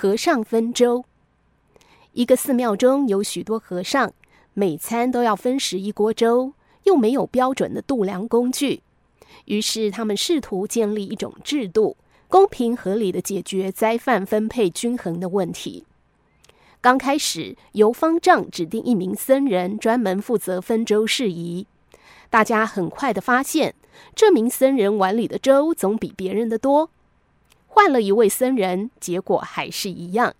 和尚分粥。一个寺庙中有许多和尚，每餐都要分食一锅粥，又没有标准的度量工具，于是他们试图建立一种制度，公平合理地解决斋饭分配均衡的问题。刚开始由方丈指定一名僧人专门负责分粥事宜，大家很快地发现，这名僧人碗里的粥总比别人的多。换了一位僧人，结果还是一样。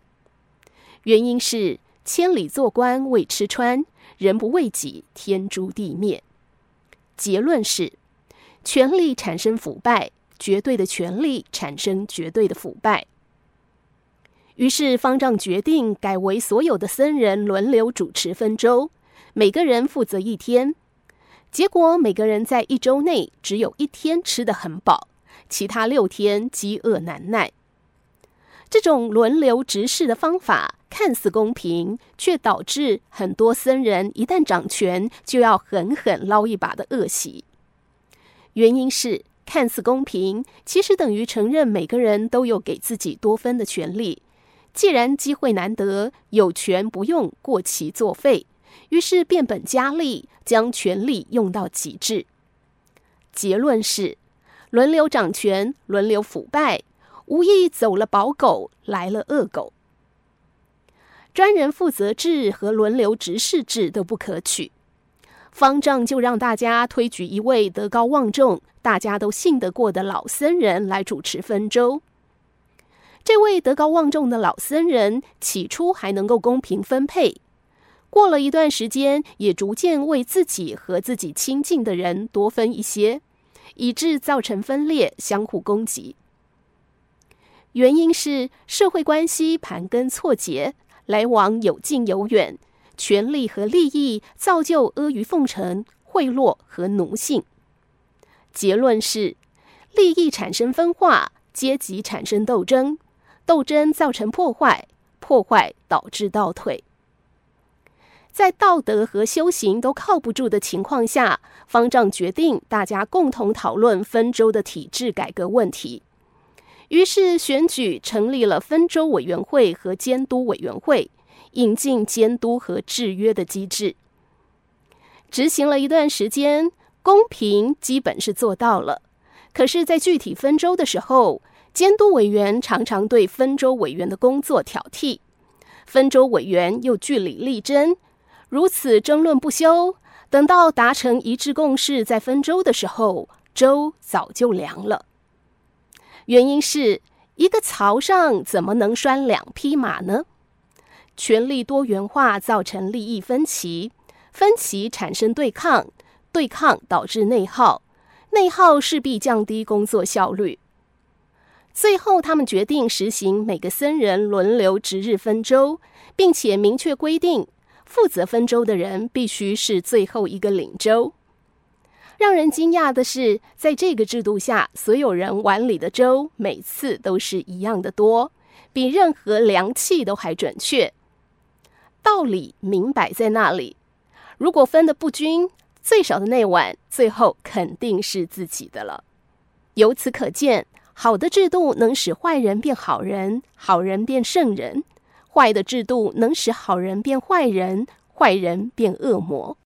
原因是千里做官为吃穿，人不为己，天诛地灭。结论是，权力产生腐败，绝对的权力产生绝对的腐败。于是方丈决定改为所有的僧人轮流主持分粥，每个人负责一天。结果每个人在一周内只有一天吃得很饱，其他六天饥饿难耐。这种轮流执事的方法看似公平，却导致很多僧人一旦掌权，就要狠狠捞一把的恶习。原因是看似公平，其实等于承认每个人都有给自己多分的权利。既然机会难得，有权不用，过期作废，于是变本加厉，将权力用到极致。结论是：轮流掌权，轮流腐败。无意走了宝狗，来了恶狗。专人负责制和轮流执事制都不可取。方丈就让大家推举一位德高望重、大家都信得过的老僧人来主持分粥。这位德高望重的老僧人起初还能够公平分配，过了一段时间，也逐渐为自己和自己亲近的人多分一些，以致造成分裂，相互攻击。原因是社会关系盘根错节，来往有近有远，权力和利益造就阿谀奉承、贿赂和奴性。结论是，利益产生分化，阶级产生斗争，斗争造成破坏，破坏导致倒退。在道德和修行都靠不住的情况下，方丈决定大家共同讨论分粥的体制改革问题。于是选举成立了分粥委员会和监督委员会，引进监督和制约的机制。执行了一段时间，公平基本是做到了。可是，在具体分粥的时候，监督委员常常对分粥委员的工作挑剔，分粥委员又据理力争，如此争论不休。等到达成一致共识，再分粥的时候，粥早就凉了。原因是一个槽上怎么能拴两匹马呢？权力多元化造成利益分歧，分歧产生对抗，对抗导致内耗，内耗势必降低工作效率。最后，他们决定实行每个僧人轮流值日分粥，并且明确规定，负责分粥的人必须是最后一个领粥。让人惊讶的是，在这个制度下，所有人碗里的粥每次都是一样的多，比任何量器都还准确。道理明摆在那里，如果分得不均，最少的那碗最后肯定是自己的了。由此可见，好的制度能使坏人变好人，好人变圣人；坏的制度能使好人变坏人，坏人变恶魔。